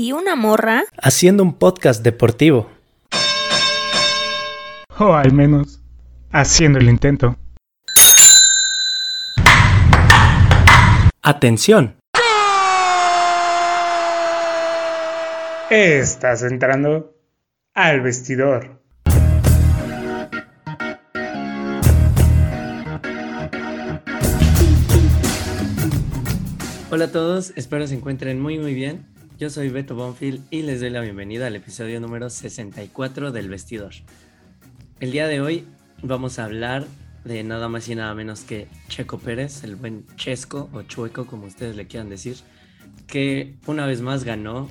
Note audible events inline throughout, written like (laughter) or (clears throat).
¿Y una morra? Haciendo un podcast deportivo. O al menos, haciendo el intento. Atención. Estás entrando al vestidor. Hola a todos, espero se encuentren muy muy bien. Yo soy Beto Bonfield y les doy la bienvenida al episodio número 64 del Vestidor. El día de hoy vamos a hablar de nada más y nada menos que Checo Pérez, el buen Chesco o Chueco como ustedes le quieran decir, que una vez más ganó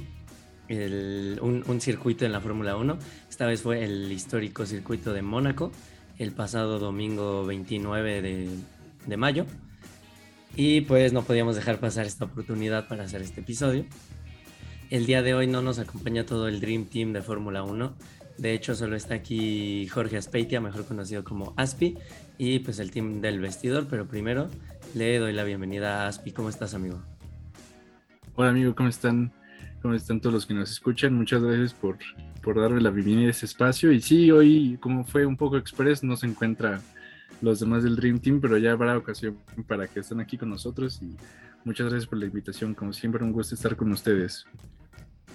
un, un, circuito en la Fórmula 1. Esta vez fue el histórico circuito de Mónaco, el pasado domingo 29 de, de mayo. Y pues no podíamos dejar pasar esta oportunidad para hacer este episodio. El día de hoy no nos acompaña todo el Dream Team de Fórmula 1. De hecho, solo está aquí Jorge Aspeitia, mejor conocido como Aspi, y pues el team del vestidor. Pero primero le doy la bienvenida a Aspi. ¿Cómo estás, amigo? Hola, amigo, ¿cómo están? ¿Cómo están todos los que nos escuchan? Muchas gracias por, por darme la bienvenida a este espacio. Y sí, hoy, como fue un poco express, no se encuentra los demás del Dream Team, pero ya habrá ocasión para que estén aquí con nosotros y muchas gracias por la invitación. Como siempre, un gusto estar con ustedes.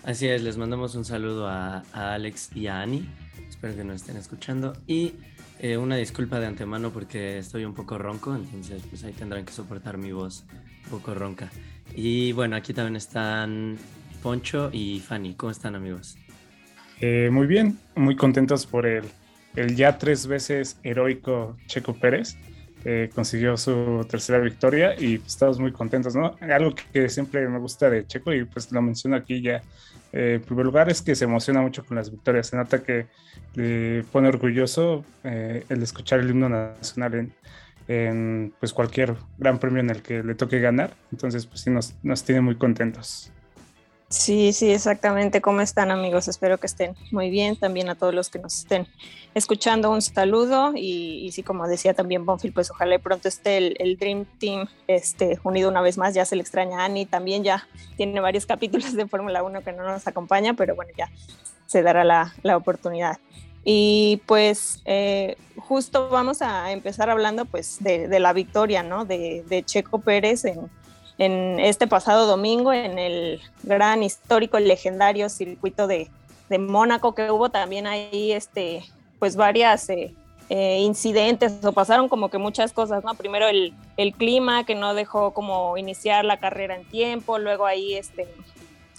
Así es, les mandamos un saludo a, Alex y a Ani. Espero que nos estén escuchando. Y eh, una disculpa de antemano porque estoy un poco ronco, entonces pues ahí tendrán que soportar mi voz un poco ronca. Y bueno, aquí también están Poncho y Fanny. ¿Cómo están amigos? Eh, muy bien, muy contentos por el el ya tres veces heroico Checo Pérez. Eh, consiguió su tercera victoria y estamos muy contentos, ¿no? Algo que siempre me gusta de Checo y pues lo menciono aquí ya, eh, en primer lugar es que se emociona mucho con las victorias, se nota que le pone orgulloso eh, el escuchar el himno nacional en, en, pues cualquier gran premio en el que le toque ganar, entonces pues sí nos, nos tiene muy contentos. Sí, sí, exactamente. ¿Cómo están amigos? Espero que estén muy bien. También a todos los que nos estén escuchando un saludo y, sí, como decía también Bonfield, pues ojalá pronto esté el, Dream Team este, unido una vez más. Ya se le extraña a Ani, también ya tiene varios (laughs) capítulos de Fórmula 1 que no nos acompaña, pero bueno, ya se dará la, la oportunidad. Y pues eh, justo vamos a empezar hablando pues de, de la victoria, ¿no? De, de Checo Pérez en en este pasado domingo en el gran histórico legendario circuito de, de Mónaco que hubo también ahí este pues varias eh, eh, incidentes o pasaron como que muchas cosas no primero el, el, clima que no dejó como iniciar la carrera en tiempo luego ahí este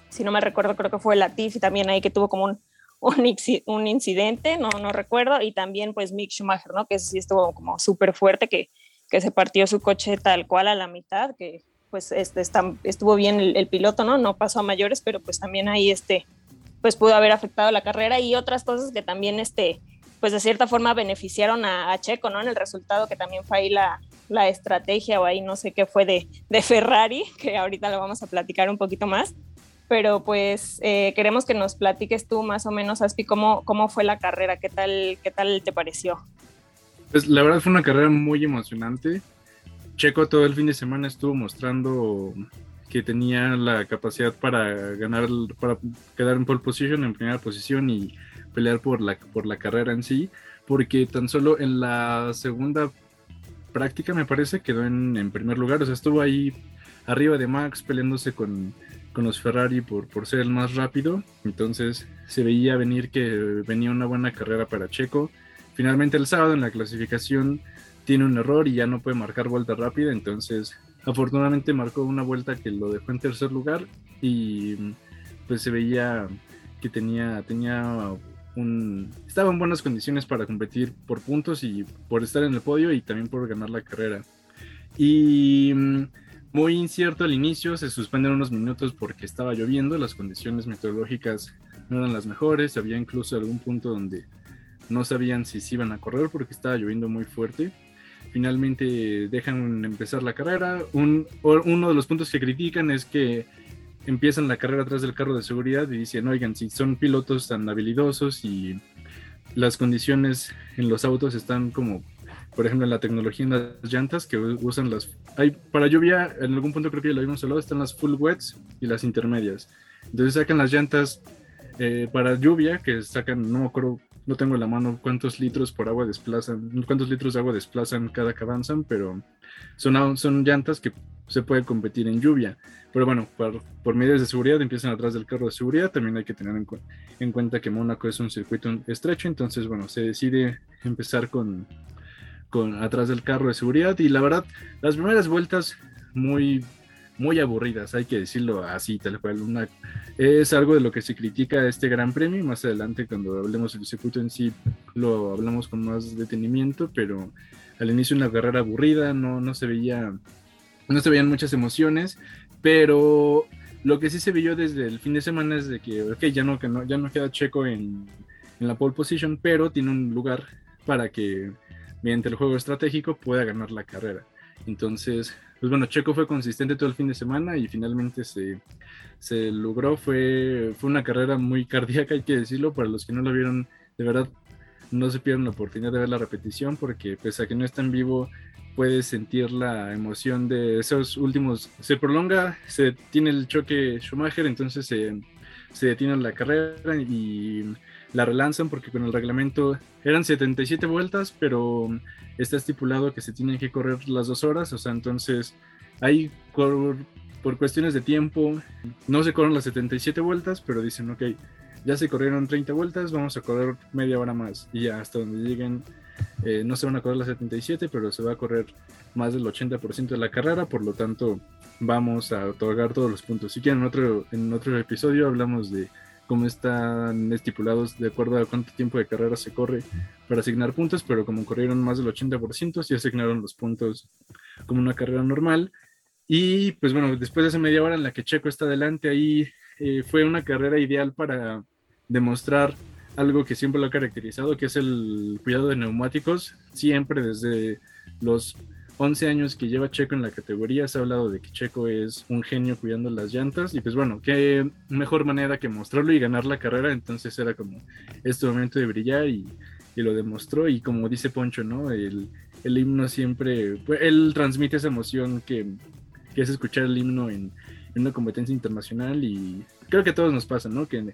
si no me recuerdo creo que fue Latifi también ahí que tuvo como un, un, un incidente no no recuerdo y también pues Mick Schumacher no que sí estuvo como súper fuerte que que se partió su coche tal cual a la mitad que pues este, estuvo bien el, piloto, ¿no? No pasó a mayores, pero pues también ahí este, pues pudo haber afectado la carrera y otras cosas que también este, pues de cierta forma beneficiaron a, Checo, ¿no? En el resultado que también fue ahí la, la estrategia o ahí no sé qué fue de, de, Ferrari, (laughs) que ahorita lo vamos a platicar un poquito más. Pero pues eh, queremos que nos platiques tú más o menos, Aspi, cómo, cómo fue la carrera, qué tal, qué tal te pareció. Pues la verdad fue una carrera muy emocionante. Checo todo el fin de semana estuvo mostrando que tenía la capacidad para ganar, para quedar en pole position, en primera posición y pelear por la, por la carrera en sí, porque tan solo en la segunda práctica me parece quedó en, primer lugar, o sea, estuvo ahí arriba de Max peleándose con, con los Ferrari por, por ser el más rápido, entonces se veía venir que venía una buena carrera para Checo. Finalmente el sábado en la clasificación tiene un error y ya no puede marcar vuelta rápida, entonces afortunadamente marcó una vuelta que lo dejó en tercer lugar y pues se veía que tenía, tenía un, estaba en buenas condiciones para competir por puntos y por estar en el podio y también por ganar la carrera. Y muy incierto al inicio, se suspenden unos minutos porque estaba lloviendo, las condiciones meteorológicas no eran las mejores, había incluso algún punto donde no sabían si se iban a correr porque estaba lloviendo muy fuerte. Finalmente dejan empezar la carrera. Un, uno de los puntos que critican es que empiezan la carrera atrás del carro de seguridad y dicen, oigan, si son pilotos tan habilidosos y las condiciones en los autos están como, por ejemplo, en la tecnología en las llantas que usan las... Hay, para lluvia, en algún punto creo que ya lo habíamos hablado, están las full wets y las intermedias. Entonces sacan las llantas eh, para lluvia, que sacan, no me acuerdo, no tengo en la mano cuántos litros por agua desplazan, cuántos litros de agua desplazan cada que avanzan, pero son, son llantas que se puede competir en lluvia. Pero bueno, por, por, medidas de seguridad empiezan atrás del carro de seguridad. También hay que tener en, en, cuenta que Mónaco es un circuito estrecho, entonces bueno, se decide empezar con, con atrás del carro de seguridad. Y la verdad, las primeras vueltas muy muy aburridas, hay que decirlo así, tal cual. Una, es algo de lo que se critica este Gran Premio. Más adelante, cuando hablemos del circuito en sí, lo hablamos con más detenimiento, pero al inicio una carrera aburrida, no, no se veía, no se veían muchas emociones, pero lo que sí se vio desde el fin de semana es de que, ok, ya no, que no, ya no queda Checo en, en la pole position, pero tiene un lugar para que mediante el juego estratégico pueda ganar la carrera. Entonces, pues bueno, Checo fue consistente todo el fin de semana y finalmente se, se logró. Fue, fue una carrera muy cardíaca, hay que decirlo. Para los que no lo vieron, de verdad, no se pierdan la oportunidad de ver la repetición porque pese a que no está en vivo, puedes sentir la emoción de esos últimos. Se prolonga, se tiene el choque Schumacher, entonces se, se detiene la carrera y la relanzan porque con el reglamento eran 77 vueltas, pero está estipulado que se tienen que correr las dos horas, o sea, entonces ahí por, cuestiones de tiempo no se corren las 77 vueltas, pero dicen, ok, ya se corrieron 30 vueltas, vamos a correr media hora más y ya hasta donde lleguen, eh, no se van a correr las 77, pero se va a correr más del 80% de la carrera, por lo tanto vamos a otorgar todos los puntos. Si quieren, en otro, en otro episodio hablamos de cómo están estipulados de acuerdo a cuánto tiempo de carrera se corre para asignar puntos, pero como corrieron más del 80%, sí asignaron los puntos como una carrera normal. Y pues bueno, después de esa media hora en la que Checo está adelante, ahí eh, fue una carrera ideal para demostrar algo que siempre lo ha caracterizado, que es el cuidado de neumáticos, siempre desde los 11 años que lleva Checo en la categoría, se ha hablado de que Checo es un genio cuidando las llantas y pues bueno, qué mejor manera que mostrarlo y ganar la carrera, entonces era como este momento de brillar y, lo demostró y como dice Poncho, ¿no? El, himno siempre, pues, él transmite esa emoción que, es escuchar el himno en, una competencia internacional y creo que a todos nos pasa, ¿no? Que en,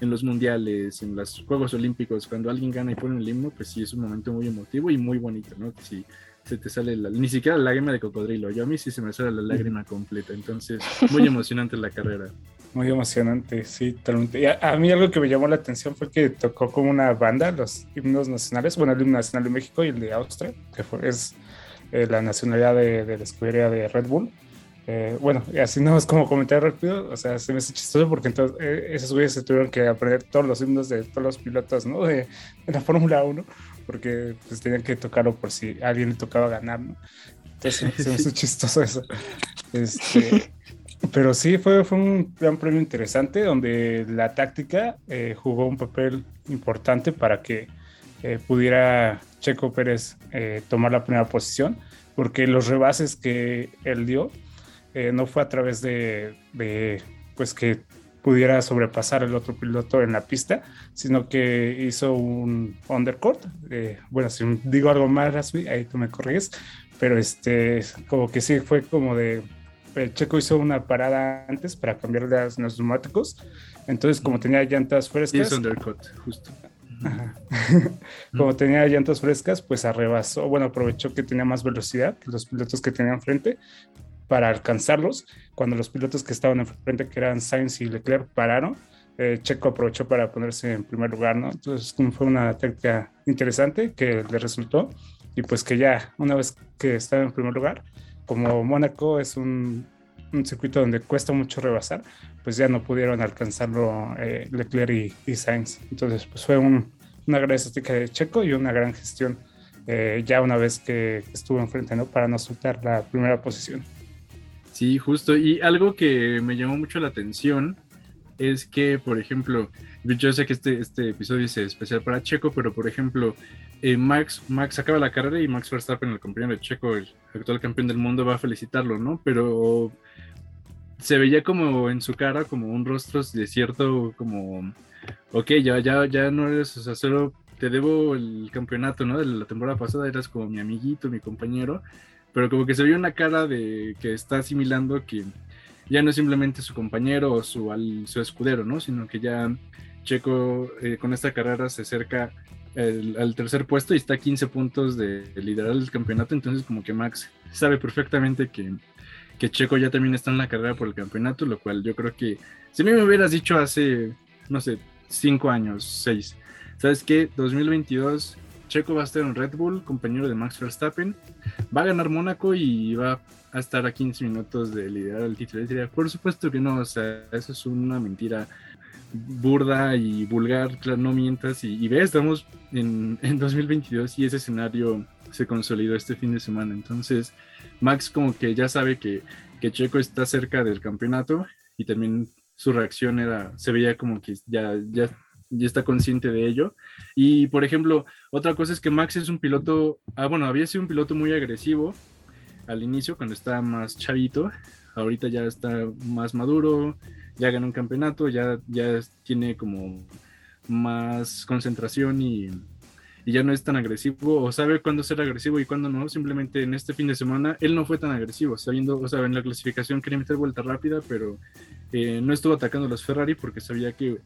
en los mundiales, en los Juegos Olímpicos, cuando alguien gana y pone el himno, pues sí es un momento muy emotivo y muy bonito, ¿no? Sí, se te sale la, ni siquiera la lágrima de cocodrilo. Yo a mí sí se me sale la lágrima completa. Entonces, muy emocionante la carrera. (laughs) Muy emocionante, sí, totalmente. a, mí algo que me llamó la atención fue que tocó como una banda los himnos nacionales, bueno, el himno nacional de México y el de Austria, que es eh, la nacionalidad de, la escudería de Red Bull. Eh, bueno, así no es como comentar rápido, o sea, se me hace chistoso porque entonces eh, esos güeyes se tuvieron que aprender todos los himnos de todos los pilotos, ¿no? De, de la Fórmula 1 porque pues tenían que tocarlo por si a alguien le tocaba ganar, ¿no? Entonces (laughs) se me hizo chistoso eso. Este, pero sí, fue, fue un gran premio interesante donde la táctica eh, jugó un papel importante para que eh, pudiera Checo Pérez eh, tomar la primera posición, porque los rebases que él dio no fue a través de, de pues que pudiera sobrepasar el otro piloto en la pista, sino que hizo un undercut. Eh, bueno, si digo algo más, ahí tú me corriges, pero este, como que sí fue como de. El Checo hizo una parada antes para cambiar los neumáticos, entonces, como tenía llantas frescas. undercut, justo. como tenía llantas frescas, pues arrebasó, bueno, aprovechó que tenía más velocidad que los pilotos que tenían frente para alcanzarlos. Cuando los pilotos que estaban enfrente, que eran Sainz y Leclerc, pararon, eh, Checo aprovechó para ponerse en primer lugar, ¿no? Entonces fue una técnica interesante que le resultó y pues que ya una vez que estaba en primer lugar, como Mónaco es un, circuito donde cuesta mucho rebasar, pues ya no pudieron alcanzarlo eh, Leclerc y, Sainz. Entonces pues fue un, una gran estrategia de Checo y una gran gestión eh, ya una vez que estuvo enfrente, ¿no? Para no soltar la primera posición. Sí, justo. Y algo que me llamó mucho la atención es que, por ejemplo, yo sé que este, este episodio es especial para Checo, pero por ejemplo, eh, Max, Max acaba la carrera y Max Verstappen, el compañero de Checo, el actual campeón del mundo, va a felicitarlo, ¿no? Pero se veía como en su cara, como un rostro de cierto, como, ok, ya, ya, ya no eres, o sea, solo te debo el campeonato, ¿no? De la temporada pasada eras como mi amiguito, mi compañero, pero como que se veía una cara de que está asimilando que ya no es simplemente su compañero o su, su escudero, ¿no? Sino que ya Checo eh, con esta carrera se acerca al tercer puesto y está a 15 puntos de, liderar el campeonato, entonces como que Max sabe perfectamente que, que Checo ya también está en la carrera por el campeonato, lo cual yo creo que si a mí me hubieras dicho hace, no sé, 5 años, 6, ¿sabes qué? 2022 Checo va a estar en Red Bull, compañero de Max Verstappen, va a ganar Mónaco y va a estar a 15 minutos de liderar el título. Por supuesto que no, o sea, eso es una mentira burda y vulgar, claro, no mientas. Y, ve, estamos en, en 2022 y ese escenario se consolidó este fin de semana. Entonces, Max como que ya sabe que, que Checo está cerca del campeonato y también su reacción era, se veía como que ya, ya ya está consciente de ello. Y por ejemplo, otra cosa es que Max es un piloto, ah, bueno, había sido un piloto muy agresivo al inicio, cuando estaba más chavito. Ahorita ya está más maduro, ya ganó un campeonato, ya, ya tiene como más concentración y, y ya no es tan agresivo, o sabe cuándo ser agresivo y cuándo no. Simplemente en este fin de semana él no fue tan agresivo, sabiendo, o sea, en la clasificación quería meter vuelta rápida, pero eh, no estuvo atacando a los Ferrari porque sabía que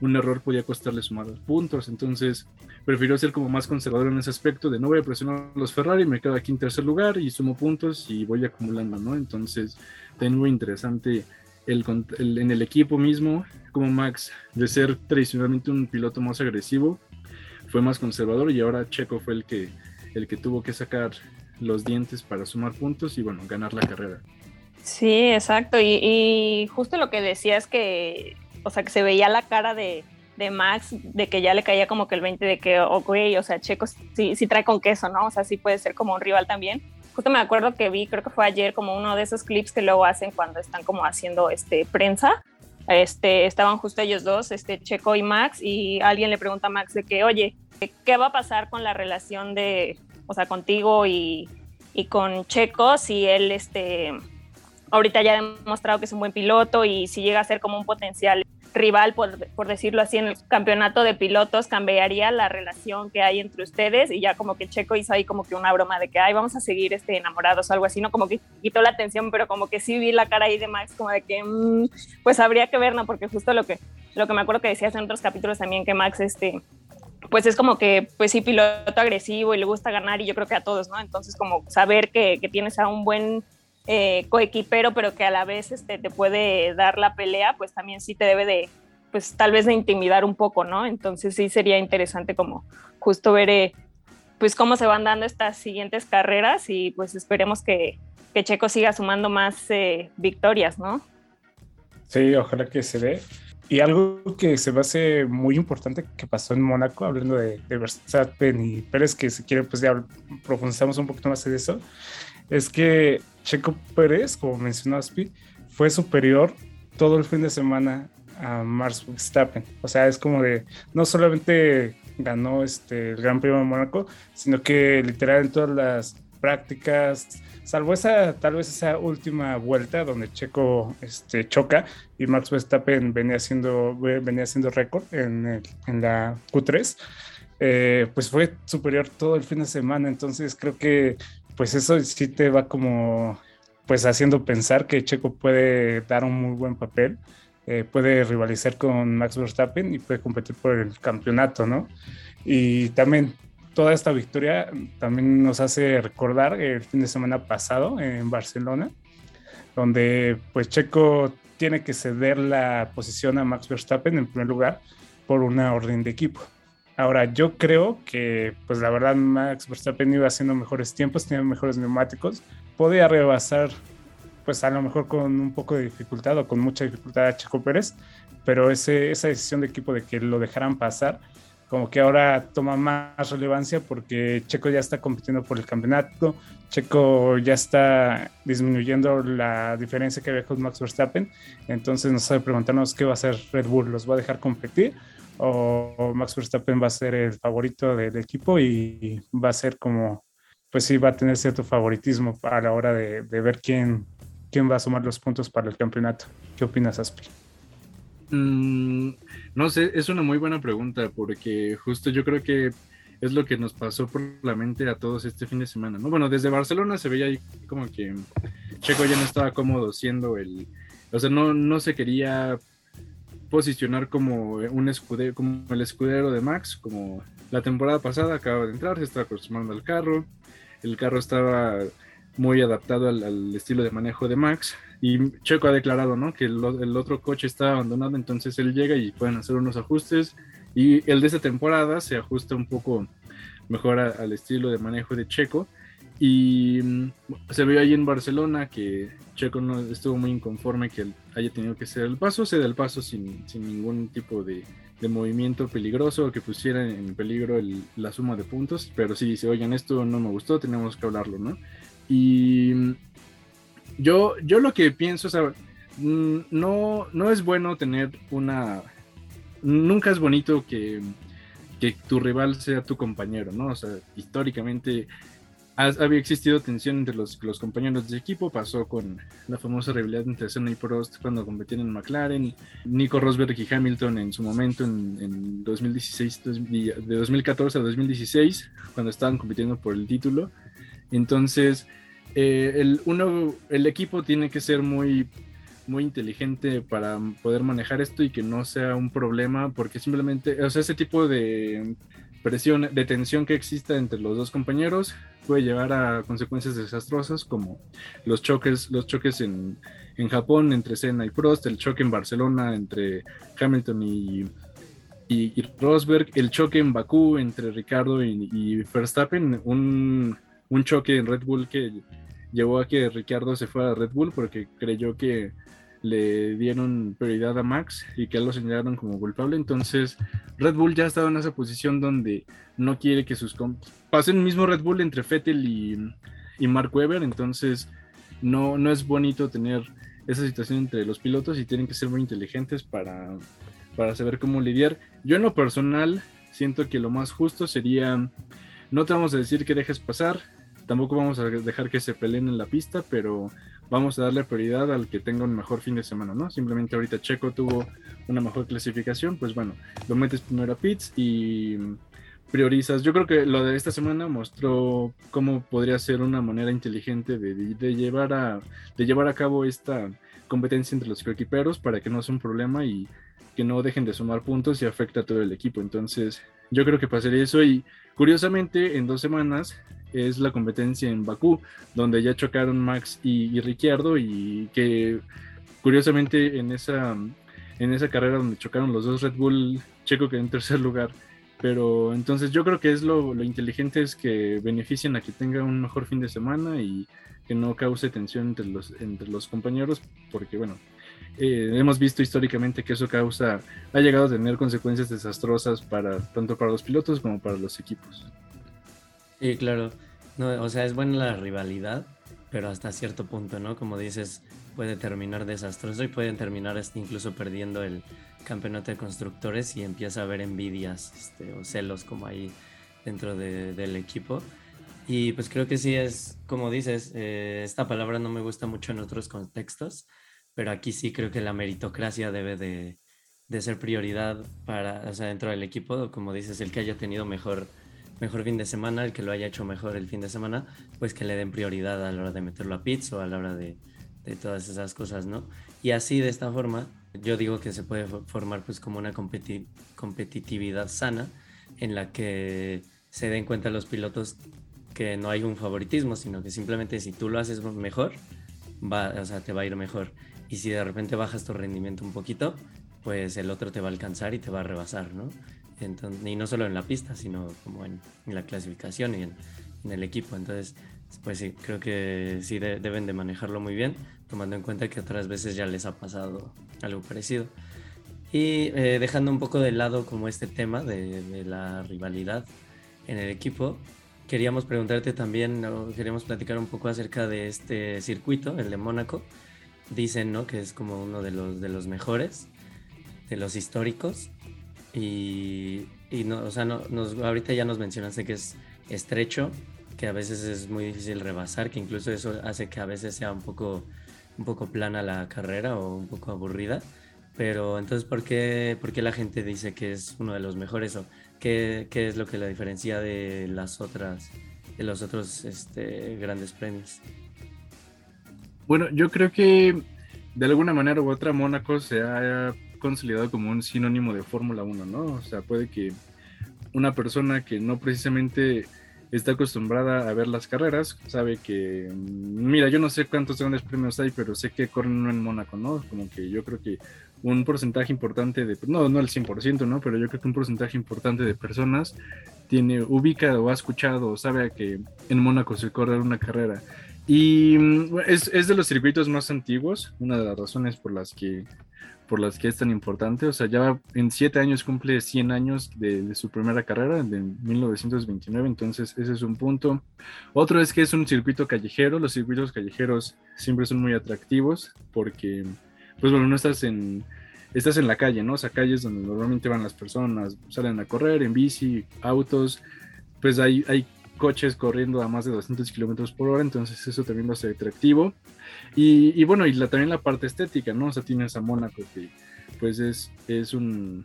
un error podía costarle sumar puntos. Entonces, prefirió ser como más conservador en ese aspecto de no voy a presionar a los Ferrari, me quedo aquí en tercer lugar y sumo puntos y voy acumulando, ¿no? Entonces, muy interesante el, en el equipo mismo, como Max, de ser tradicionalmente un piloto más agresivo, fue más conservador y ahora Checo fue el que, el que tuvo que sacar los dientes para sumar puntos y bueno, ganar la carrera. Sí, exacto. Y, justo lo que decía es que o sea, que se veía la cara de, de Max, de que ya le caía como que el 20 de que, ok, o sea, Checo sí, sí trae con queso, ¿no? O sea, sí puede ser como un rival también. Justo me acuerdo que vi, creo que fue ayer, como uno de esos clips que luego hacen cuando están como haciendo este, prensa. Este, estaban justo ellos dos, este, Checo y Max, y alguien le pregunta a Max de que, oye, ¿qué va a pasar con la relación de, o sea, contigo y, y con Checo si él, este, ahorita ya ha demostrado que es un buen piloto y si llega a ser como un potencial rival, por, por, decirlo así, en el campeonato de pilotos, cambiaría la relación que hay entre ustedes y ya como que Checo hizo ahí como que una broma de que, ay, vamos a seguir este, enamorados o algo así, ¿no? Como que quitó la atención, pero como que sí vi la cara ahí de Max como de que, mmm, pues habría que ver, ¿no? Porque justo lo que, lo que me acuerdo que decías en otros capítulos también, que Max, este, pues es como que, pues sí, piloto agresivo y le gusta ganar y yo creo que a todos, ¿no? Entonces como saber que, que tienes a un buen eh, coequipero, pero que a la vez este, te puede dar la pelea, pues también sí te debe de, pues tal vez de intimidar un poco, ¿no? Entonces sí sería interesante como justo ver, eh, pues cómo se van dando estas siguientes carreras y pues esperemos que, que Checo siga sumando más eh, victorias, ¿no? Sí, ojalá que se dé. Y algo que se me hace muy importante que pasó en Mónaco, hablando de, de Verstappen y Pérez, que si quiere pues ya profundizamos un poquito más en eso, es que Checo Pérez, como mencionó Aspi, fue superior todo el fin de semana a Max Verstappen. O sea, es como de, no solamente ganó este, el Gran Premio de Mónaco, sino que literal en todas las prácticas, salvo esa, tal vez esa última vuelta donde Checo este, choca y Max Verstappen venía haciendo, venía haciendo récord en, en, la Q3, eh, pues fue superior todo el fin de semana. Entonces creo que pues eso sí te va como pues haciendo pensar que Checo puede dar un muy buen papel, eh, puede rivalizar con Max Verstappen y puede competir por el campeonato, ¿no? Y también toda esta victoria también nos hace recordar el fin de semana pasado en Barcelona, donde pues Checo tiene que ceder la posición a Max Verstappen en primer lugar por una orden de equipo. Ahora, yo creo que, pues la verdad, Max Verstappen iba haciendo mejores tiempos, tenía mejores neumáticos, podía rebasar, pues a lo mejor con un poco de dificultad o con mucha dificultad a Checo Pérez, pero esa decisión de equipo de que lo dejaran pasar, como que ahora toma más relevancia porque Checo ya está compitiendo por el campeonato, Checo ya está disminuyendo la diferencia que había con Max Verstappen, entonces nos sabe preguntarnos qué va a hacer Red Bull, ¿los va a dejar competir? ¿O Max Verstappen va a ser el favorito del equipo y va a ser como, pues sí, va a tener cierto favoritismo a la hora de, ver quién, quién va a sumar los puntos para el campeonato? ¿Qué opinas, Aspi? Mm, no sé, es una muy buena pregunta porque justo yo creo que es lo que nos pasó por la mente a todos este fin de semana, ¿no? Bueno, desde Barcelona se veía ahí como que Checo ya no estaba cómodo siendo el, o sea, no, no se quería posicionar como un escudero, como el escudero de Max, como la temporada pasada acaba de entrar, se estaba acostumbrando al carro, el carro estaba muy adaptado al estilo de manejo de Max, y Checo ha declarado, ¿no? Que el, otro coche está abandonado, entonces él llega y pueden hacer unos ajustes. Y el de esta temporada se ajusta un poco mejor al estilo de manejo de Checo. Y mm, se vio ahí en Barcelona que Checo no estuvo muy inconforme que haya tenido que hacer el paso, se da el paso sin, sin ningún tipo de, de, movimiento peligroso que pusiera en peligro la suma de puntos. Pero sí dice, oigan, esto no me gustó, tenemos que hablarlo, ¿no? Y mm, yo, yo lo que pienso, o sea, mm, no, no es bueno tener una... Nunca es bonito que, que tu rival sea tu compañero, ¿no? O sea, históricamente había existido tensión entre los, los, compañeros de equipo, pasó con la famosa rivalidad entre Senna y Prost cuando competían en McLaren, Nico Rosberg y Hamilton en su momento en, en 2016, de 2014 a 2016, cuando estaban compitiendo por el título. Entonces, eh, el, uno, el equipo tiene que ser muy, muy inteligente para poder manejar esto y que no sea un problema, porque simplemente, o sea, ese tipo de presión, de tensión que exista entre los dos compañeros puede llevar a consecuencias desastrosas como los choques, los choques en, en Japón entre Senna y Prost, el choque en Barcelona entre Hamilton y, y, Rosberg, el choque en Bakú entre Ricardo y, y Verstappen, un, un choque en Red Bull que llevó a que Ricardo se fuera a Red Bull porque creyó que le dieron prioridad a Max y que lo señalaron como culpable. Entonces, Red Bull ya estaba en esa posición donde no quiere que sus pasen el mismo Red Bull entre Fettel y, y Mark Webber. Entonces, no, no es bonito tener esa situación entre los pilotos y tienen que ser muy inteligentes para, para saber cómo lidiar. Yo, en lo personal, siento que lo más justo sería. No te vamos a decir que dejes pasar, Tampoco vamos a dejar que se peleen en la pista, pero vamos a darle prioridad al que tenga un mejor fin de semana, ¿no? Simplemente ahorita Checo tuvo una mejor clasificación, pues bueno, lo metes primero a pits y priorizas. Yo creo que lo de esta semana mostró cómo podría ser una manera inteligente de, llevar, a, de llevar a cabo esta competencia entre los coequiperos para que no sea un problema y que no dejen de sumar puntos y afecta a todo el equipo. Entonces, yo creo que pasaría eso y curiosamente en dos semanas es la competencia en Bakú, donde ya chocaron Max y, Ricciardo y que curiosamente en esa, en esa carrera donde chocaron los dos Red Bull, Checo quedó en tercer lugar. Pero entonces yo creo que es lo, lo inteligente es que beneficien a que tenga un mejor fin de semana y que no cause tensión entre los, entre los compañeros, porque bueno, eh, hemos visto históricamente que eso causa, ha llegado a tener consecuencias desastrosas para tanto para los pilotos como para los equipos. Sí, claro. No, o sea, es buena la rivalidad, pero hasta cierto punto, ¿no? Como dices, puede terminar desastroso y pueden terminar incluso perdiendo el campeonato de constructores y empieza a haber envidias este, o celos como ahí dentro del equipo. Y pues creo que sí es, como dices, eh, esta palabra no me gusta mucho en otros contextos, pero aquí sí creo que la meritocracia debe de, de ser prioridad para, o sea, dentro del equipo, como dices, el que haya tenido mejor mejor fin de semana, el que lo haya hecho mejor el fin de semana, pues que le den prioridad a la hora de meterlo a pits o a la hora de, de todas esas cosas, ¿no? Y así de esta forma, yo digo que se puede formar pues como una competitividad sana en la que se den cuenta los pilotos que no hay un favoritismo, sino que simplemente si tú lo haces mejor, va, o sea, te va a ir mejor. Y si de repente bajas tu rendimiento un poquito, pues el otro te va a alcanzar y te va a rebasar, ¿no? Y no solo en la pista, sino como en, la clasificación y en, el equipo. Entonces, pues sí, creo que sí deben de manejarlo muy bien, tomando en cuenta que otras veces ya les ha pasado algo parecido. Y eh, dejando un poco de lado como este tema de, la rivalidad en el equipo, queríamos preguntarte también, queríamos platicar un poco acerca de este circuito, el de Mónaco. Dicen, ¿no? Que es como uno de los, de los mejores, de los históricos. Y, y no, o sea, no, nos, ahorita ya nos mencionaste que es estrecho, que a veces es muy difícil rebasar, que incluso eso hace que a veces sea un poco, un poco plana la carrera o un poco aburrida. Pero entonces, ¿por qué, ¿por qué la gente dice que es uno de los mejores? ¿O qué, qué es lo que la diferencia de las otras, de los otros este, grandes premios? Bueno, yo creo que de alguna manera u otra Mónaco se ha consolidado como un sinónimo de Fórmula 1, ¿no? O sea, puede que una persona que no precisamente está acostumbrada a ver las carreras, sabe que, mira, yo no sé cuántos grandes premios hay, pero sé que corren uno en Mónaco, ¿no? Como que yo creo que un porcentaje importante de, no, no el 100%, ¿no? Pero yo creo que un porcentaje importante de personas tiene, ubica o ha escuchado o sabe que en Mónaco se corre una carrera. Y mm, es, es, de los circuitos más antiguos, una de las razones por las que por las que es tan importante. O sea, ya en siete años cumple 100 años de, su primera carrera, de 1929, entonces ese es un punto. Otro es que es un circuito callejero. Los circuitos callejeros siempre son muy atractivos porque, pues bueno, no estás en, estás en la calle, ¿no? O sea, calles donde normalmente van las personas, salen a correr en bici, autos, pues hay, hay coches corriendo a más de 200 kilómetros por hora, entonces eso también lo hace atractivo. Y, bueno, y la, también la parte estética, ¿no? O sea, tienes a Mónaco que pues es, es un,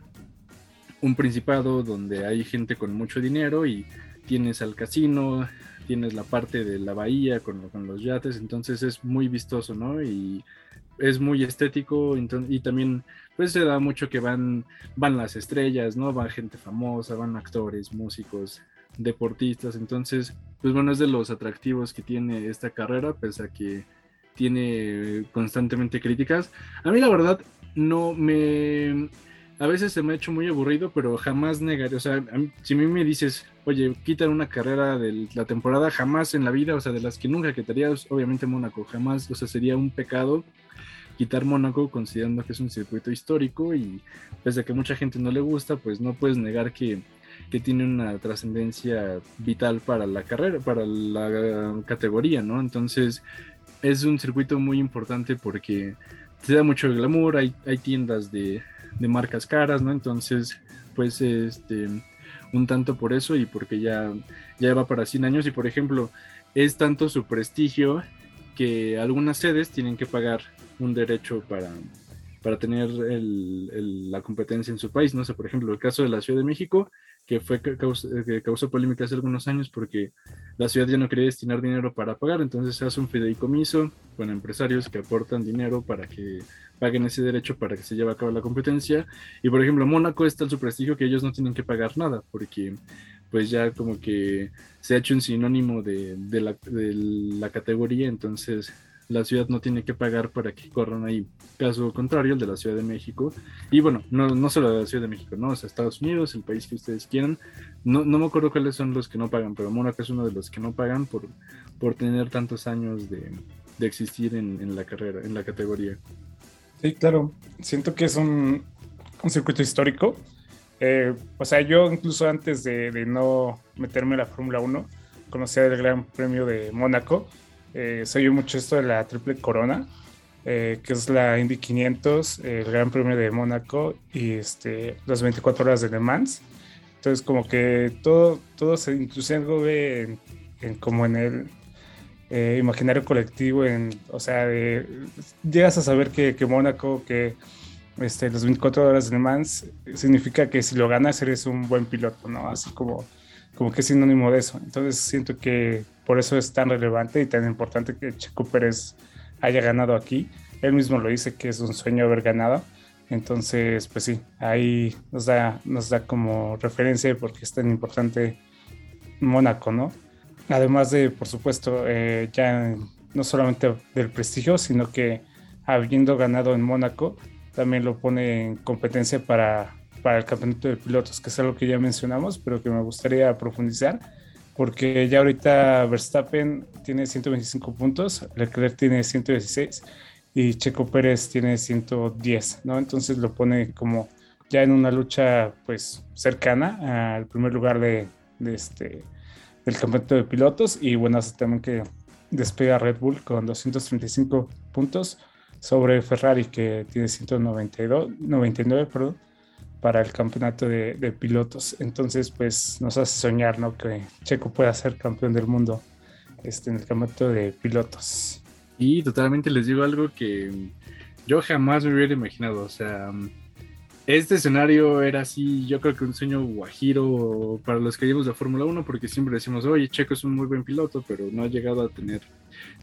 un principado donde hay gente con mucho dinero y tienes al casino, tienes la parte de la bahía con, con los yates, entonces es muy vistoso, ¿no? Y es muy estético y también pues se da mucho que van, van las estrellas, ¿no? Va gente famosa, van actores, músicos, deportistas. Entonces, pues bueno, es de los atractivos que tiene esta carrera, pese a que tiene constantemente críticas. A mí la verdad no me... A veces se me ha hecho muy aburrido, pero jamás negaré, o sea, si a mí me dices, oye, quitan una carrera de la temporada, jamás en la vida, o sea, de las que nunca quitarías, obviamente Mónaco, jamás, o sea, sería un pecado quitar Mónaco considerando que es un circuito histórico y pese a que mucha gente no le gusta, pues no puedes negar que que tiene una trascendencia vital para la carrera, para la categoría, ¿no? Entonces es un circuito muy importante porque te da mucho glamour, hay, hay tiendas de, de marcas caras, ¿no? Entonces, pues, este, un tanto por eso y porque ya, ya va para 100 años y, por ejemplo, es tanto su prestigio que algunas sedes tienen que pagar un derecho para, para tener el, la competencia en su país, ¿no? sé, por ejemplo, el caso de la Ciudad de México, que fue que causó, polémica hace algunos años porque la ciudad ya no quería destinar dinero para pagar, entonces hace un fideicomiso con empresarios que aportan dinero para que paguen ese derecho para que se lleve a cabo la competencia. Y por ejemplo, Mónaco está en su prestigio que ellos no tienen que pagar nada, porque pues ya como que se ha hecho un sinónimo de, de, la, de la categoría, entonces la ciudad no tiene que pagar para que corran ahí. Caso contrario, el de la Ciudad de México. Y bueno, no, no solo de la Ciudad de México, ¿no? O sea, Estados Unidos, el país que ustedes quieran. No, no me acuerdo cuáles son los que no pagan, pero Mónaco es uno de los que no pagan por, por tener tantos años de, de existir en, en, la carrera, en la categoría. Sí, claro. Siento que es un, un circuito histórico. Eh, o sea, yo incluso antes de, de no meterme en la Fórmula 1, conocía el Gran Premio de Mónaco eh, se oye mucho esto de la Triple Corona, eh, que es la Indy 500, el Gran Premio de Mónaco y este, las 24 horas de Le Mans. Entonces, como que todo, todo se incluye en, como en el eh, imaginario colectivo, en, o sea, llegas a saber que, que Mónaco, que este, las 24 horas de Le Mans, significa que si lo ganas eres un buen piloto, ¿no? Así como, como que es sinónimo de eso. Entonces, siento que por eso es tan relevante y tan importante que Checo Pérez haya ganado aquí. Él mismo lo dice que es un sueño haber ganado. Entonces, pues sí, ahí nos da, nos da como referencia de por qué es tan importante Mónaco, ¿no? Además de, por supuesto, eh, ya no solamente del prestigio, sino que habiendo ganado en Mónaco, también lo pone en competencia para, para el campeonato de pilotos, que es algo que ya mencionamos, pero que me gustaría profundizar porque ya ahorita Verstappen tiene 125 puntos, Leclerc tiene 116 y Checo Pérez tiene 110, ¿no? Entonces lo pone como ya en una lucha pues cercana al primer lugar de, este, del campeonato de pilotos y bueno, también que despega Red Bull con 235 puntos sobre Ferrari que tiene 192, 99 perdón, para el campeonato de, de, pilotos. Entonces pues nos hace soñar ¿no? que Checo pueda ser campeón del mundo este, en el campeonato de pilotos. Y totalmente les digo algo que yo jamás me hubiera imaginado, o sea este escenario era así, yo creo que un sueño guajiro para los que llevamos de Fórmula 1, porque siempre decimos, oye, Checo es un muy buen piloto, pero no ha llegado a tener.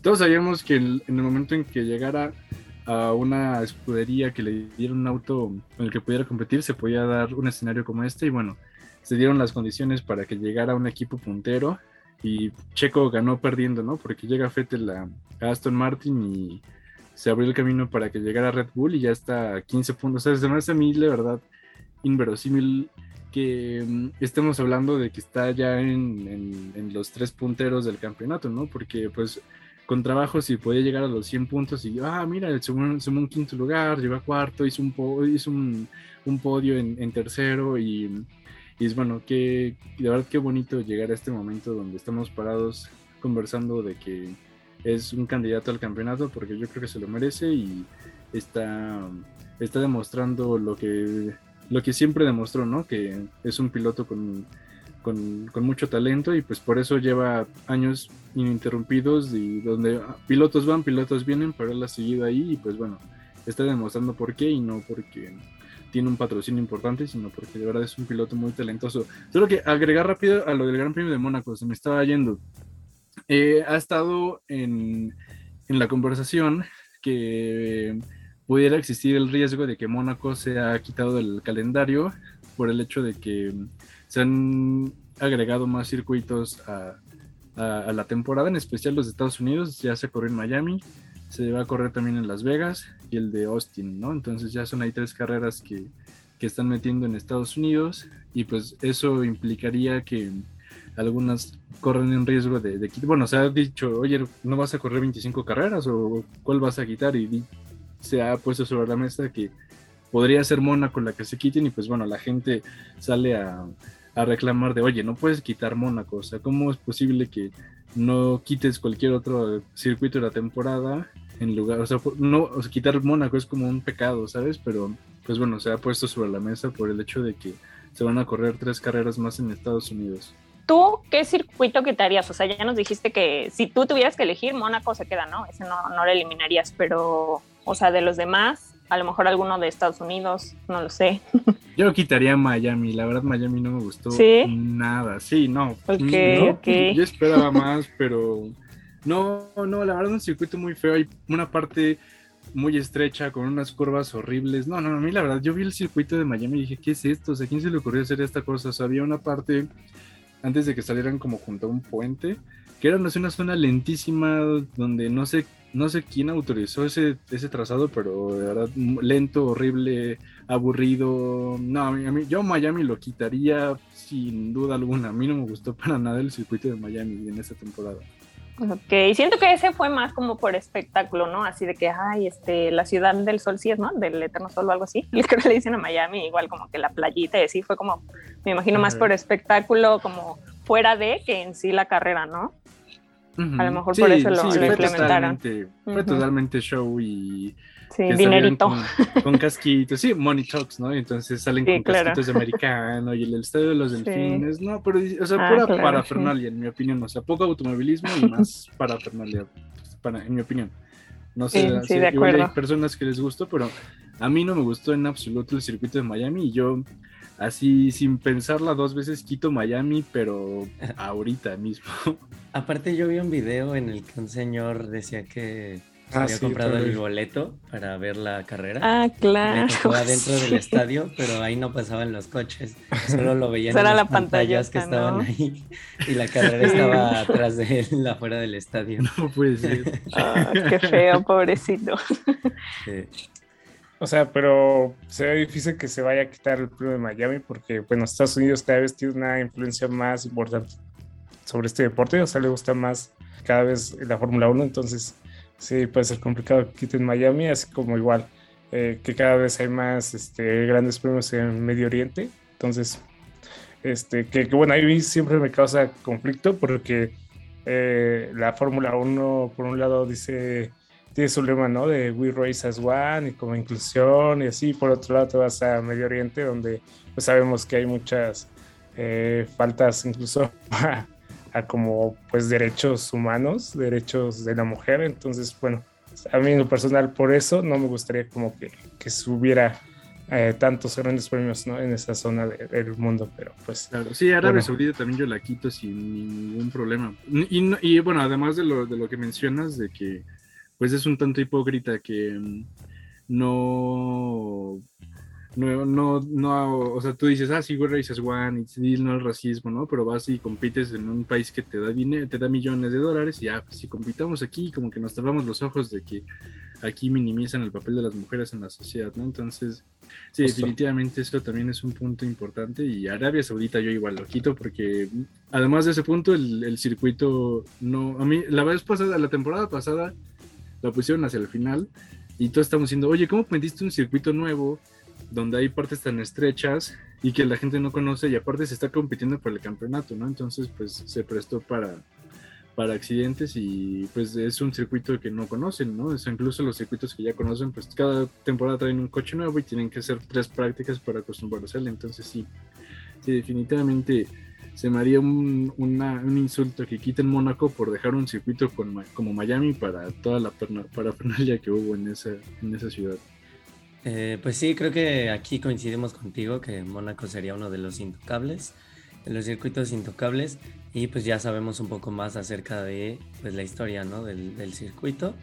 Todos sabíamos que en el momento en que llegara a una escudería que le diera un auto con el que pudiera competir, se podía dar un escenario como este, y bueno, se dieron las condiciones para que llegara un equipo puntero, y Checo ganó perdiendo, ¿no? Porque llega Fettel a Aston Martin y se abrió el camino para que llegara Red Bull y ya está a 15 puntos. O sea, se me hace a mí, la verdad, inverosímil que mm, estemos hablando de que está ya en, los tres punteros del campeonato, ¿no? Porque pues con trabajo si podía llegar a los 100 puntos y, ah, mira, el segundo, un quinto lugar, llegó a cuarto, hizo un, hizo un, podio en, tercero y, y, es bueno, que de verdad qué bonito llegar a este momento donde estamos parados conversando de que es un candidato al campeonato porque yo creo que se lo merece y está, está demostrando lo que, lo que siempre demostró, ¿no? Que es un piloto con, con, mucho talento y pues por eso lleva años ininterrumpidos y donde pilotos van, pilotos vienen, pero él ha seguido ahí y pues bueno, está demostrando por qué y no porque tiene un patrocinio importante, sino porque de verdad es un piloto muy talentoso. Solo que agregar rápido a lo del Gran Premio de Mónaco, se me estaba yendo. Eh, ha estado en, la conversación que pudiera existir el riesgo de que Mónaco sea quitado del calendario por el hecho de que se han agregado más circuitos a, la temporada, en especial los de Estados Unidos, ya se corrió en Miami, se va a correr también en Las Vegas y el de Austin, ¿no? Entonces ya son ahí tres carreras que, están metiendo en Estados Unidos y pues eso implicaría que algunas corren en riesgo de, de Bueno, se ha dicho, oye, ¿no vas a correr 25 carreras o cuál vas a quitar? Y se ha puesto sobre la mesa que podría ser Mónaco la que se quiten y pues bueno, la gente sale a, a reclamar de, oye, no puedes quitar Mónaco, o sea, ¿cómo es posible que no quites cualquier otro circuito de la temporada en lugar, o sea, no, o sea, quitar Mónaco es como un pecado, ¿sabes? Pero pues bueno, se ha puesto sobre la mesa por el hecho de que se van a correr tres carreras más en Estados Unidos. ¿Tú qué circuito quitarías? O sea, ya nos dijiste que si tú tuvieras que elegir, Mónaco se queda, ¿no? Ese no, no lo eliminarías, pero, o sea, de los demás, a lo mejor alguno de Estados Unidos, no lo sé. (laughs) Yo quitaría Miami, la verdad Miami no me gustó nada, sí, no. Yo esperaba más, pero no, no, la verdad es un circuito muy feo, hay una parte muy estrecha, con unas curvas horribles. No, no, a mí la verdad, yo vi el circuito de Miami y dije, ¿qué es esto? O sea, ¿quién se le ocurrió hacer esta cosa? O sea, había una parte antes de que salieran como junto a un puente, que era una zona lentísima donde no sé, no sé quién autorizó ese, ese trazado, pero de verdad lento, horrible, aburrido. No, a mí, yo Miami lo quitaría sin duda alguna. A mí no me gustó para nada el circuito de Miami en esta temporada. Ok, siento que ese fue más como por espectáculo, ¿no? Así de que, ay, este, la ciudad del sol sí es, ¿no? Del eterno sol o algo así. (laughs) Creo que le dicen a Miami, igual como que la playita y así fue como, me imagino más por espectáculo, como fuera de que en sí la carrera, ¿no? A lo mejor por eso lo, implementaron. Fue totalmente show y Sí, dinerito. Con, casquitos, sí, money talks, ¿no? Entonces salen con casquitos de americano y el estadio de los delfines, no, pero, o sea, ah, pura parafernalia, en mi opinión, o sea, poco automovilismo y más (laughs) parafernalia, para, en mi opinión. No sé, sí, de acuerdo. hay personas que les gustó, pero a mí no me gustó en absoluto el circuito de Miami y yo así sin pensarla dos veces quito Miami, pero (laughs) ahorita mismo. Aparte yo vi un video en el que un señor decía que Ah, había comprado el boleto para ver la carrera. Ah, claro. Estaba dentro del (laughs) estadio, pero ahí no pasaban los coches. Solo lo veían en las la pantallas que estaban ahí. Y la carrera estaba atrás de él, (laughs) afuera del estadio. No puede ser. (laughs) Ah, qué feo, pobrecito. O sea, pero se ve difícil que se vaya a quitar el premio de Miami porque, bueno, Estados Unidos cada vez tiene una influencia más importante sobre este deporte. O sea, le gusta más cada vez la Fórmula 1, entonces sí puede ser complicado que quiten Miami, así como igual eh, que cada vez hay más este, grandes premios en Medio Oriente. Entonces, este, que, bueno, a mí siempre me causa conflicto porque eh, la Fórmula 1, por un lado, dice, tiene su lema, ¿no? De We Race as One y como inclusión y así. Por otro lado, te vas a Medio Oriente, donde pues sabemos que hay muchas eh, faltas incluso (laughs) a, a, como pues derechos humanos, derechos de la mujer. Entonces, bueno, a mí en lo personal, por eso no me gustaría como que, que subiera eh, tantos grandes premios ¿no? en esa zona del mundo, pero pues... Claro, sí, Arabia Saudita también yo la quito sin ningún problema. Y, y, bueno, además de lo, de lo que mencionas, de que pues es un tanto hipócrita que mm, no no, no, no, o sea, tú dices, ah, sí, güey, races one, y no es racismo, ¿no? Pero vas y compites en un país que te da dinero, te da millones de dólares, y ya, pues si compitamos aquí, como que nos tapamos los ojos de que aquí minimizan el papel de las mujeres en la sociedad, ¿no? Entonces, sí, definitivamente eso también es un punto importante, y Arabia Saudita yo igual lo quito, porque además de ese punto, el, el circuito no, a mí, la vez pasada, la temporada pasada, la pusieron hacia el final, y todos estamos diciendo, oye, ¿cómo metiste un circuito nuevo? Donde hay partes tan estrechas y que la gente no conoce y aparte se está compitiendo por el campeonato, ¿no? Entonces, pues se prestó para, para accidentes y pues es un circuito que no conocen, ¿no? Es incluso los circuitos que ya conocen, pues cada temporada traen un coche nuevo y tienen que hacer tres prácticas para acostumbrarse a él. Entonces, sí, sí, definitivamente se me haría un, un insulto que quiten Mónaco por dejar un circuito con, como Miami para toda la parafernalia que hubo en en esa ciudad. Eh, pues sí, creo que aquí coincidimos contigo que Mónaco sería uno de los intocables, de los circuitos intocables, y pues ya sabemos un poco más acerca de pues, la historia ¿no? del, circuito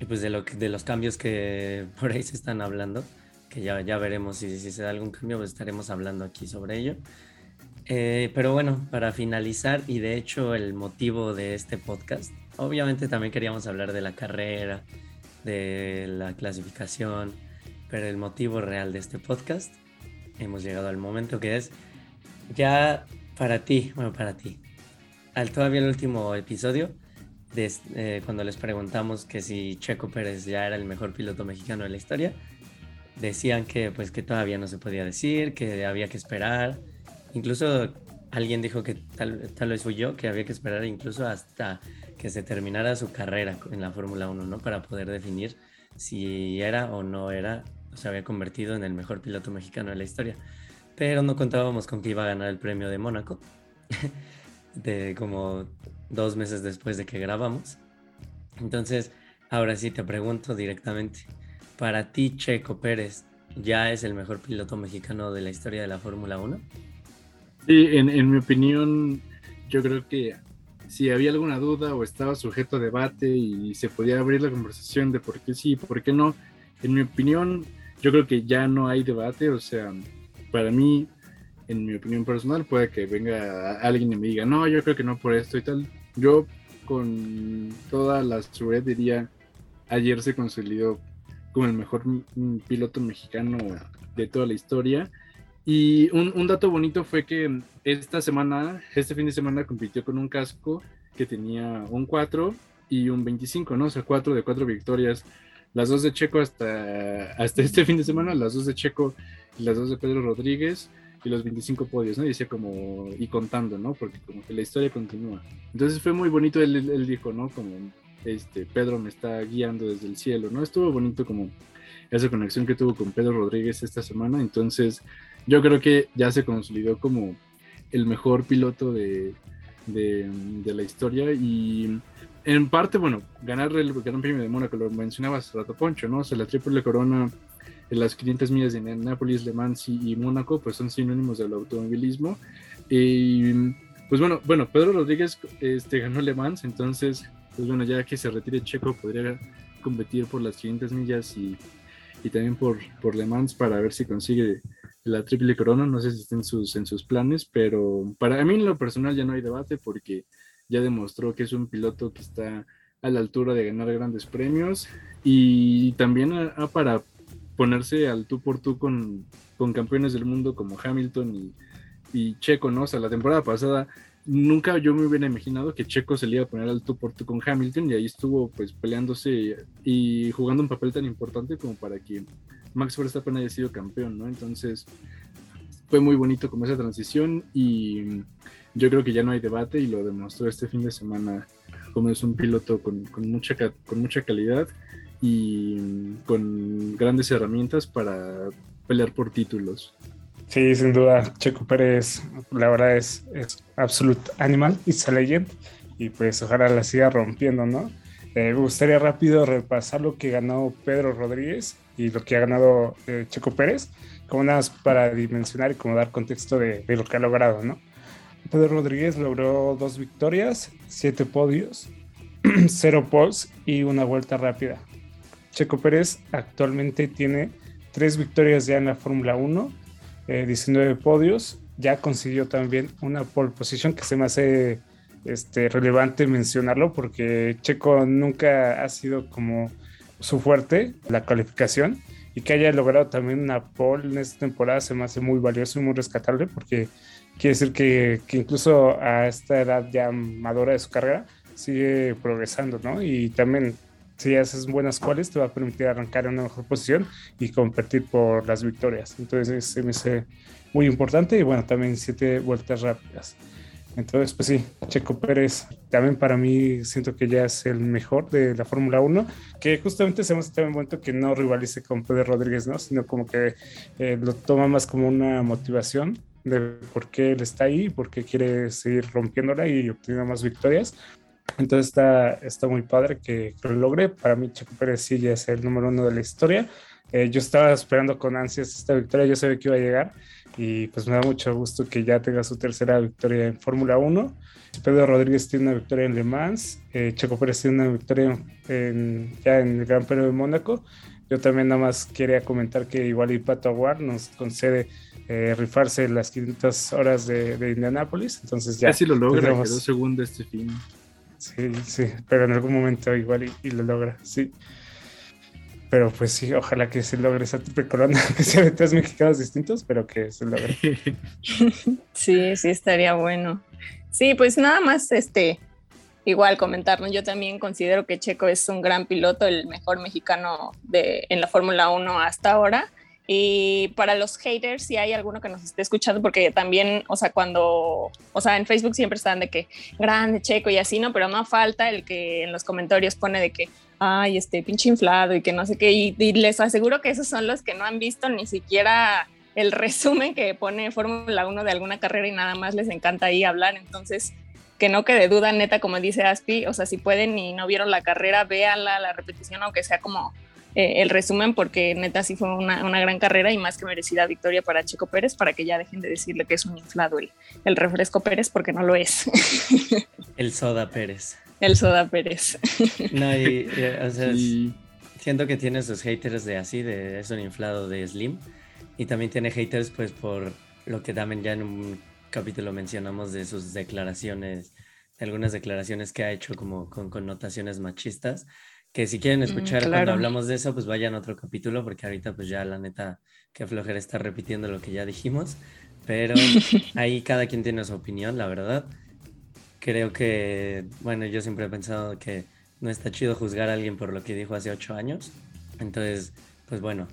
y pues de, lo de los cambios que (laughs) por ahí se están hablando, que ya, ya veremos si, si se da algún cambio, pues estaremos hablando aquí sobre ello. Eh, pero bueno, para finalizar, y de hecho el motivo de este podcast, obviamente también queríamos hablar de la carrera, de la clasificación, pero el motivo real de este podcast, hemos llegado al momento que es ya para ti, bueno, para ti, al todavía el último episodio, de, eh, cuando les preguntamos que si Checo Pérez ya era el mejor piloto mexicano de la historia, decían que pues que todavía no se podía decir, que había que esperar, incluso alguien dijo que tal, tal vez fui yo, que había que esperar incluso hasta que se terminara su carrera en la Fórmula 1, ¿no? Para poder definir si era o no era se había convertido en el mejor piloto mexicano de la historia. Pero no contábamos con que iba a ganar el premio de Mónaco, (laughs) de como dos meses después de que grabamos. Entonces, ahora sí te pregunto directamente, ¿para ti Checo Pérez ya es el mejor piloto mexicano de la historia de la Fórmula 1? Sí, en, en mi opinión, yo creo que si había alguna duda o estaba sujeto a debate y se podía abrir la conversación de por qué sí, por qué no, en mi opinión, yo creo que ya no hay debate, o sea, para mí, en mi opinión personal, puede que venga alguien y me diga, no, yo creo que no por esto y tal. Yo con toda la seguridad diría, ayer se consolidó como el mejor piloto mexicano de toda la historia. Y un, un, dato bonito fue que esta semana, este fin de semana, compitió con un casco que tenía un 4 y un 25, ¿no? O sea, 4 de 4 victorias las dos de Checo hasta, hasta este fin de semana, las dos de Checo y las dos de Pedro Rodríguez y los 25 podios, ¿no? Y decía como, y contando, ¿no? Porque como que la historia continúa. Entonces fue muy bonito, él, él dijo, ¿no? Como, este, Pedro me está guiando desde el cielo, ¿no? Estuvo bonito como esa conexión que tuvo con Pedro Rodríguez esta semana, entonces yo creo que ya se consolidó como el mejor piloto de, de, de la historia y en parte, bueno, ganar el Gran Premio de Mónaco, lo mencionabas rato Poncho, ¿no? O sea, la triple corona en las 500 millas de Nápoles, Le Mans y, Mónaco, pues son sinónimos del automovilismo. Y pues bueno, bueno, Pedro Rodríguez este, ganó Le Mans, entonces, pues bueno, ya que se retire Checo, podría competir por las 500 millas y, y también por, por Le Mans para ver si consigue la triple corona. No sé si está en sus, en sus planes, pero para mí en lo personal ya no hay debate porque ya demostró que es un piloto que está a la altura de ganar grandes premios y también para ponerse al tú por tú con, con campeones del mundo como Hamilton y, Checo, ¿no? O sea, la temporada pasada nunca yo me hubiera imaginado que Checo se le iba a poner al tú por tú con Hamilton y ahí estuvo pues peleándose y jugando un papel tan importante como para que Max Verstappen haya sido campeón, ¿no? Entonces fue muy bonito como esa transición y yo creo que ya no hay debate y lo demostró este fin de semana como es un piloto con, mucha, con mucha calidad y con grandes herramientas para pelear por títulos. Sí, sin duda, Checo Pérez, la verdad es, es absolute animal, it's a legend, y pues ojalá la siga rompiendo, ¿no? Eh, me gustaría rápido repasar lo que ganó Pedro Rodríguez y lo que ha ganado eh, Checo Pérez, como nada más para dimensionar y como dar contexto de, de, lo que ha logrado, ¿no? Pedro Rodríguez logró dos victorias, siete podios, (clears throat) cero poles y una vuelta rápida. Checo Pérez actualmente tiene tres victorias ya en la Fórmula 1, eh, 19 podios, ya consiguió también una pole position que se me hace este, relevante mencionarlo porque Checo nunca ha sido como su fuerte la calificación y que haya logrado también una pole en esta temporada se me hace muy valioso y muy rescatable porque quiere decir que, que incluso a esta edad ya madura de su carrera sigue progresando, ¿no? Y también si haces buenas cuales te va a permitir arrancar en una mejor posición y competir por las victorias. Entonces se me hace muy importante y bueno, también siete vueltas rápidas. Entonces, pues sí, Checo Pérez también para mí siento que ya es el mejor de la Fórmula 1, que justamente se muestra un momento que no rivalice con Pedro Rodríguez, ¿no? Sino como que eh, lo toma más como una motivación de por qué él está ahí, por qué quiere seguir rompiéndola y obteniendo más victorias. Entonces está, está muy padre que, que, lo logre. Para mí, Checo Pérez sí ya es el número uno de la historia. Eh, yo estaba esperando con ansias esta victoria, yo sabía que iba a llegar y pues me da mucho gusto que ya tenga su tercera victoria en Fórmula 1. Pedro Rodríguez tiene una victoria en Le Mans, eh, Checo Pérez tiene una victoria en, ya en el Gran Premio de Mónaco. Yo también nada más quería comentar que igual y Pato Aguar nos concede eh, rifarse las 500 horas de, de Indianápolis, entonces ya. Casi lo logra, tendremos... quedó segundo este fin. Sí, sí, pero en algún momento igual y, y, lo logra, sí. Pero pues sí, ojalá que se logre esa triple corona, (laughs) que sea de tres mexicanos distintos, pero que se logre. (laughs) Sí, sí, estaría bueno. Sí, pues nada más, este, igual comentarnos, yo también considero que Checo es un gran piloto, el mejor mexicano de, en la Fórmula 1 hasta ahora. Y para los haters, si hay alguno que nos esté escuchando, porque también, o sea, cuando, o sea, en Facebook siempre están de que grande, checo y así, ¿no? Pero no falta el que en los comentarios pone de que, ay, este pinche inflado y que no sé qué. Y, y les aseguro que esos son los que no han visto ni siquiera el resumen que pone Fórmula 1 de alguna carrera y nada más les encanta ahí hablar. Entonces, que no quede duda, neta, como dice Aspi, o sea, si pueden y no vieron la carrera, véanla, la repetición, aunque sea como eh, el resumen porque neta sí fue una, una, gran carrera y más que merecida victoria para Checo Pérez para que ya dejen de decirle que es un inflado el, el refresco Pérez porque no lo es. (laughs) El soda Pérez. El soda Pérez. (laughs) No, y, y o sea, sí. siento que tiene sus haters de así, de es un inflado de Slim y también tiene haters pues por lo que también ya en un capítulo mencionamos de sus declaraciones, algunas declaraciones que ha hecho como con connotaciones machistas que si quieren escuchar mm, claro. cuando hablamos de eso, pues vayan a otro capítulo, porque ahorita pues ya la neta, que flojera está repitiendo lo que ya dijimos, pero (laughs) ahí cada quien tiene su opinión, la verdad. Creo que, bueno, yo siempre he pensado que no está chido juzgar a alguien por lo que dijo hace ocho años, entonces, pues bueno,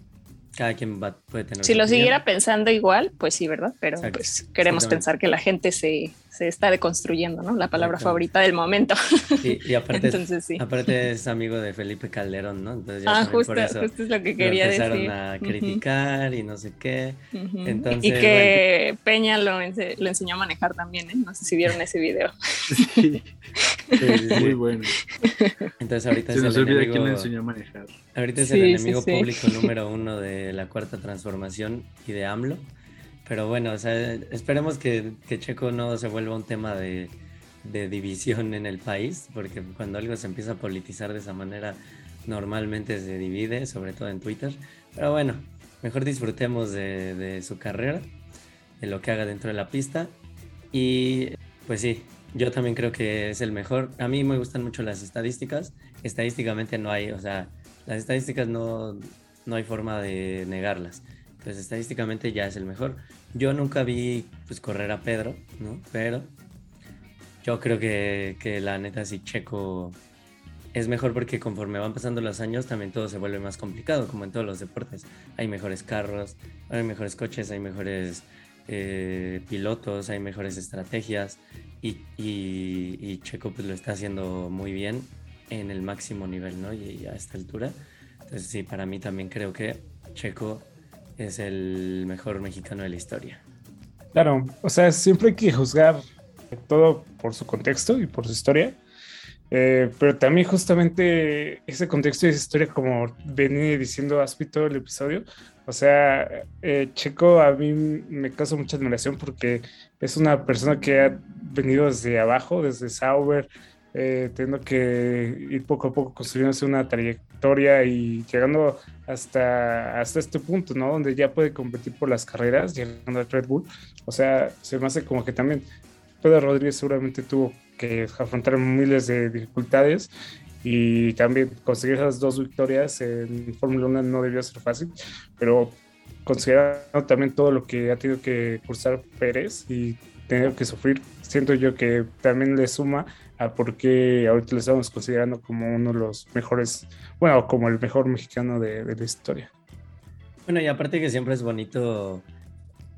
cada quien va, puede tener. Si lo opinión. siguiera pensando igual, pues sí, ¿verdad? Pero Exacto. pues queremos pensar que la gente se, se está deconstruyendo, ¿no? La palabra Exacto. favorita del momento. Sí, y (laughs) aparte, Entonces, sí. aparte es amigo de Felipe Calderón, ¿no? Entonces ya ah, justo, por eso justo es lo que quería lo empezaron decir. a criticar uh -huh. y no sé qué. Uh -huh. Entonces, y que bueno. Peña lo, ense lo, enseñó a manejar también, ¿eh? No sé si vieron ese video. (laughs) Sí. sí muy bueno. Entonces ahorita Se es nos el enemigo, quién le enseñó a manejar. Ahorita es Sí, el enemigo sí. público número uno de la cuarta transformación y de AMLO. Pero bueno, o sea, esperemos que, que Checo no se vuelva un tema de, de división en el país, porque cuando algo se empieza a politizar de esa manera, normalmente se divide, sobre todo en Twitter. Pero bueno, mejor disfrutemos de, de, su carrera, de lo que haga dentro de la pista. Y pues sí, yo también creo que es el mejor. A mí me gustan mucho las estadísticas. Estadísticamente no hay, o sea, las estadísticas no, no hay forma de negarlas. Entonces, estadísticamente ya es el mejor. Yo nunca vi pues correr a Pedro, ¿no? Pero yo creo que, que la neta sí Checo es mejor porque conforme van pasando los años también todo se vuelve más complicado, como en todos los deportes. Hay mejores carros, hay mejores coches, hay mejores eh, pilotos, hay mejores estrategias y, y, Checo pues lo está haciendo muy bien en el máximo nivel, ¿no? Y, a esta altura. Entonces sí, para mí también creo que Checo es el mejor mexicano de la historia. Claro, o sea, siempre hay que juzgar todo por su contexto y por su historia eh, pero también justamente ese contexto y esa historia, como venía diciendo Aspi todo el episodio, o sea, eh, Checo a mí me causa mucha admiración porque es una persona que ha venido desde abajo, desde Sauber, eh, teniendo que ir poco a poco construyéndose una trayectoria y llegando hasta, hasta este punto, ¿no? Donde ya puede competir por las carreras, llegando al Red Bull. O sea, se me hace como que también Pedro Rodríguez seguramente tuvo que afrontaron miles de dificultades y también conseguir esas dos victorias en Fórmula 1 no debió ser fácil, pero considerando también todo lo que ha tenido que cursar Pérez y tener que sufrir, siento yo que también le suma a por qué ahorita lo estamos considerando como uno de los mejores, bueno, como el mejor mexicano de, de la historia. Bueno, y aparte que siempre es bonito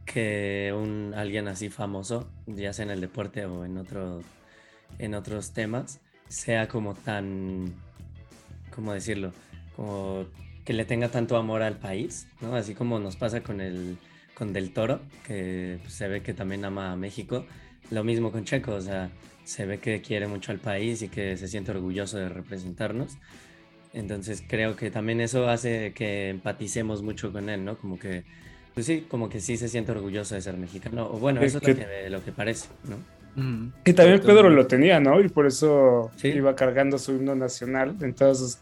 que un alguien así famoso, ya sea en el deporte o en otro en otros temas sea como tan, ¿cómo decirlo? Como que le tenga tanto amor al país, ¿no? Así como nos pasa con el con Del Toro, que se ve que también ama a México. Lo mismo con Checo, o sea, se ve que quiere mucho al país y que se siente orgulloso de representarnos. Entonces creo que también eso hace que empaticemos mucho con él, ¿no? Como que, pues sí, como que sí se siente orgulloso de ser mexicano. O bueno, eso es lo que, lo que parece, ¿no? Y también Pedro lo tenía, ¿no? Y por eso iba cargando su himno nacional en todas sus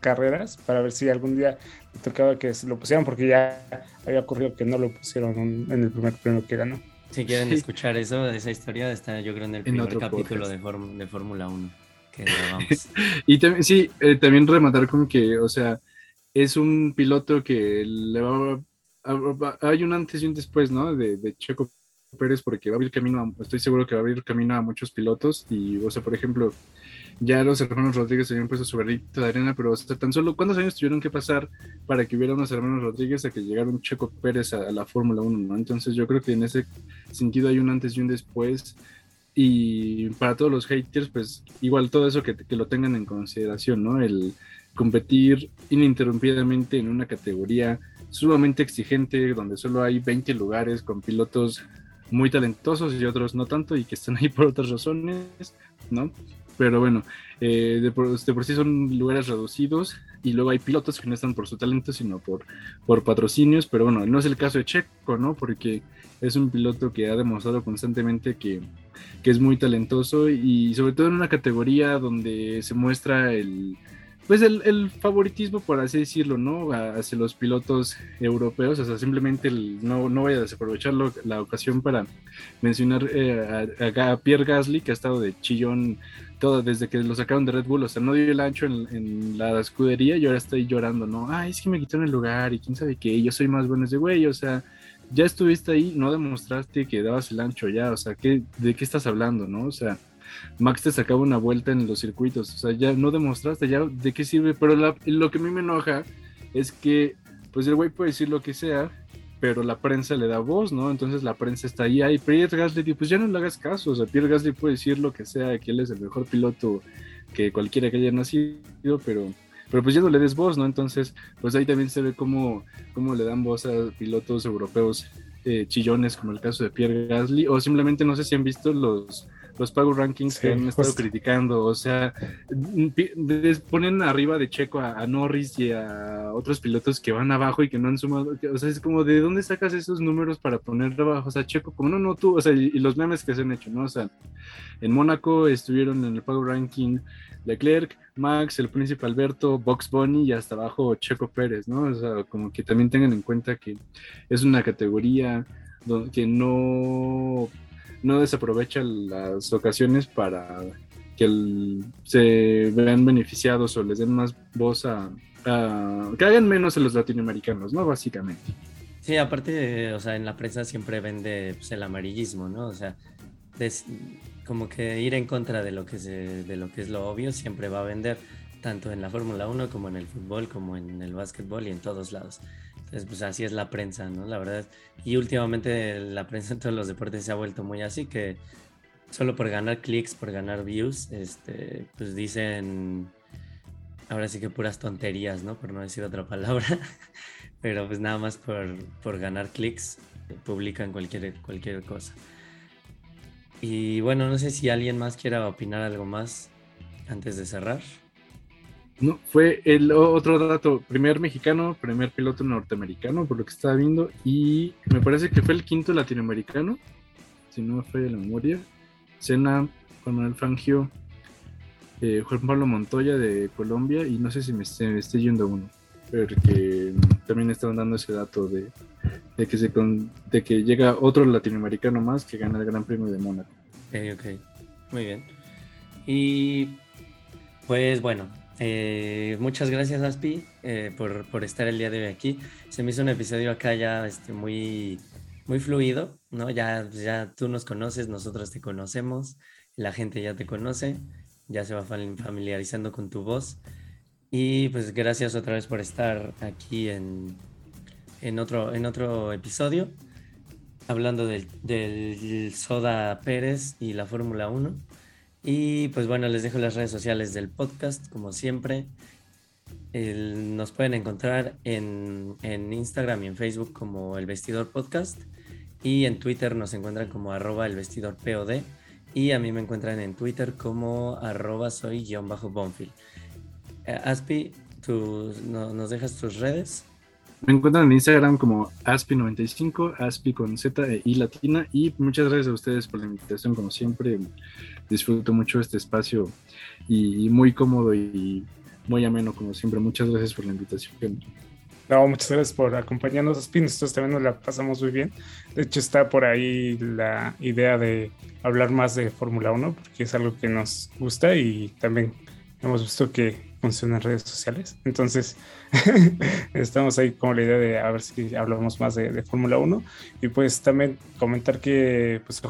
carreras para ver si algún día le tocaba que se lo pusieran, porque ya había ocurrido que no lo pusieron en el primer premio que ganó. Si quieren escuchar eso, esa historia está yo creo en el primer capítulo de, de Fórmula 1 que (laughs) grabamos. y también, sí, eh, también rematar como que, o sea, es un piloto que le va hay un antes y un después, ¿no? De, de Checo Pérez porque va a abrir camino, estoy seguro que va a abrir camino a muchos pilotos y, o sea, por ejemplo, ya los hermanos Rodríguez habían puesto su granito de arena, pero sea, tan solo cuántos años tuvieron que pasar para que hubiera unos hermanos Rodríguez a que llegara un Checo Pérez a, la Fórmula 1, ¿no? Entonces yo creo que en ese sentido hay un antes y un después y para todos los haters, pues igual todo eso que, que lo tengan en consideración, ¿no? El competir ininterrumpidamente en una categoría sumamente exigente, donde solo hay 20 lugares con pilotos muy talentosos y otros no tanto y que están ahí por otras razones, ¿no? Pero bueno, eh, de, por, sí son lugares reducidos y luego hay pilotos que no están por su talento, sino por, por patrocinios, pero bueno, no es el caso de Checo, ¿no? Porque es un piloto que ha demostrado constantemente que, que es muy talentoso y sobre todo en una categoría donde se muestra el, pues el, favoritismo, por así decirlo, ¿no? Hacia los pilotos europeos, o sea, simplemente no, no voy a desaprovechar la ocasión para mencionar eh, a, Pierre Gasly, que ha estado de chillón todo desde que lo sacaron de Red Bull, o sea, no dio el ancho en, la escudería y ahora estoy llorando, ¿no? Ay, es que me quitaron el lugar y quién sabe qué, yo soy más bueno ese güey, o sea, ya estuviste ahí, no demostraste que dabas el ancho ya, o sea, ¿qué, ¿de qué estás hablando, no? O sea, Max te sacaba una vuelta en los circuitos, o sea, ya no demostraste, ya de qué sirve, pero lo que a mí me enoja es que, pues el güey puede decir lo que sea, pero la prensa le da voz, ¿no? Entonces la prensa está ahí, ahí Pierre Gasly, pues ya no le hagas caso, o sea, Pierre Gasly puede decir lo que sea, que él es el mejor piloto que cualquiera que haya nacido, pero pero pues ya no le des voz, ¿no? Entonces, pues ahí también se ve cómo, cómo le dan voz a pilotos europeos eh, chillones, como el caso de Pierre Gasly, o simplemente no sé si han visto los, los Power Rankings que han estado criticando. O sea, ponen arriba de Checo a, Norris y a otros pilotos que van abajo y que no han sumado. o sea, es como, ¿de dónde sacas esos números para poner abajo? O sea, Checo, como no, no tú. O sea, y, los memes que se han hecho, ¿no? O sea, en Mónaco estuvieron en el Power Ranking Leclerc, Max, el príncipe Alberto, Box Bunny y hasta abajo Checo Pérez, ¿no? O sea, como que también tengan en cuenta que es una categoría que no no desaprovechan las ocasiones para que se vean beneficiados o les den más voz a, que hagan menos a los latinoamericanos, ¿no? Básicamente. Sí, aparte, o sea, en la prensa siempre vende pues, el amarillismo, ¿no? O sea, como que ir en contra de lo que, de lo que es lo obvio siempre va a vender, tanto en la Fórmula 1 como en el fútbol, como en el básquetbol y en todos lados. Entonces, pues así es la prensa, ¿no? La verdad. Y últimamente la prensa en todos los deportes se ha vuelto muy así que solo por ganar clics, por ganar views, este, pues dicen, ahora sí que puras tonterías, ¿no? Por no decir otra (laughs) palabra, pero pues nada más por, por ganar clics, publican cualquier, cualquier cosa. Y bueno, no sé si alguien más quiera opinar algo más antes de cerrar. No, fue el otro dato, primer mexicano, primer piloto norteamericano, por lo que estaba viendo, y me parece que fue el quinto latinoamericano, si no me falla la memoria. Cena, Juan Manuel Fangio, eh, Juan Pablo Montoya de Colombia, y no sé si me, esté, yendo uno, porque también estaban dando ese dato de, de que, se de que llega otro latinoamericano más que gana el Gran Premio de Mónaco. Ok, ok, muy bien. Y pues bueno, eh, muchas gracias, Aspi, eh, por, estar el día de hoy aquí. Se me hizo un episodio acá ya este, muy, muy fluido, ¿no? Ya, ya tú nos conoces, nosotros te conocemos, la gente ya te conoce, ya se va familiarizando con tu voz. Y pues gracias otra vez por estar aquí en, en, otro, en otro episodio, hablando del, del Soda Pérez y la Fórmula 1. Y pues bueno, les dejo las redes sociales del podcast, como siempre. nos pueden encontrar en, Instagram y en Facebook como El Vestidor Podcast. Y en Twitter nos encuentran como arroba el POD. Y a mí me encuentran en Twitter como arroba soy guion bajo Bonfield. Eh, Aspi, ¿tú, ¿nos dejas tus redes? Me encuentran en Instagram como Aspi95, Aspi con Z e I latina. Y muchas gracias a ustedes por la invitación, como siempre disfruto mucho este espacio y, muy cómodo y muy ameno como siempre. Muchas gracias por la invitación. No, muchas gracias por acompañarnos, Spin. Nosotros también nos la pasamos muy bien. De hecho, está por ahí la idea de hablar más de Fórmula 1, porque es algo que nos gusta y también hemos visto que funciona en redes sociales. Entonces, (laughs) estamos ahí con la idea de a ver si hablamos más de, de Fórmula 1. Y pues también comentar que pues,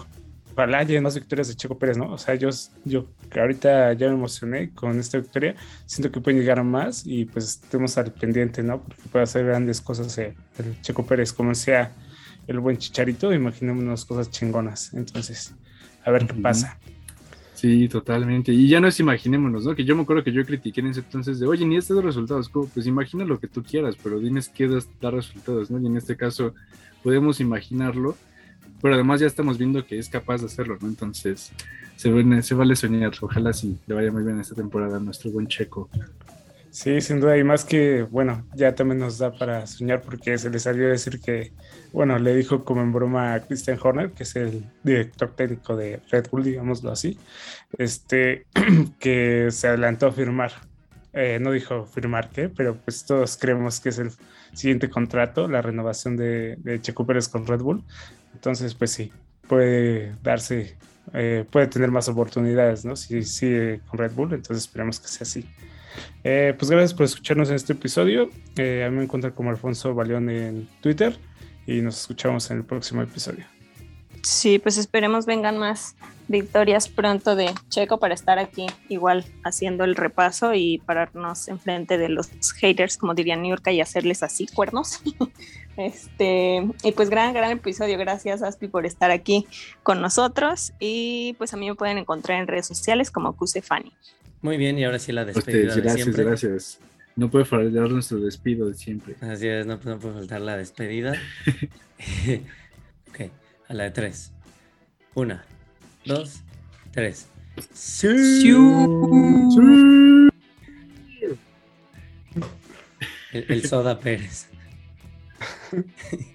ojalá haya más victorias de Checo Pérez, ¿no? O sea, yo, yo ahorita ya me emocioné con esta victoria, siento que pueden llegar a más y pues estemos al pendiente, ¿no? Porque puede hacer grandes cosas el Checo Pérez, como sea el buen Chicharito, imaginémonos cosas chingonas. Entonces, a ver qué pasa. Sí, totalmente. Y ya no es imaginémonos, ¿no? Que yo me acuerdo que yo critiqué en ese entonces de, oye, ni estos resultados, pues imagina lo que tú quieras, pero tienes que dar resultados, ¿no? Y en este caso podemos imaginarlo pero además ya estamos viendo que es capaz de hacerlo, ¿no? Entonces, se, se vale soñar. Ojalá sí le vaya muy bien esta temporada a nuestro buen checo. Sí, sin duda, y más que, bueno, ya también nos da para soñar porque se le salió a decir que, bueno, le dijo como en broma a Christian Horner, que es el director técnico de Red Bull, digámoslo así, este, (clears throat) que se adelantó a firmar. Eh, no dijo firmar qué, pero pues todos creemos que es el siguiente contrato, la renovación de, de Checo Pérez con Red Bull. Entonces, pues sí, puede darse, eh, puede tener más oportunidades, ¿no? Si sigue con Red Bull, entonces esperemos que sea así. Eh, pues gracias por escucharnos en este episodio. Eh, a mí me encuentran como Alfonso Baleón en Twitter y nos escuchamos en el próximo episodio. Sí, pues esperemos vengan más victorias pronto de Checo para estar aquí igual haciendo el repaso y pararnos enfrente de los haters, como diría New York, y hacerles así cuernos. (laughs) Este, y pues gran, gran episodio. Gracias, Aspi, por estar aquí con nosotros. Y pues a mí me pueden encontrar en redes sociales como Fanny. Muy bien, y ahora sí la despedida. gracias, gracias. No puede faltar nuestro despido de siempre. Así es, no, puede faltar la despedida. (laughs) ok, a la de tres. Una, dos, tres. ¡Sí! El, el Soda Pérez. (laughs)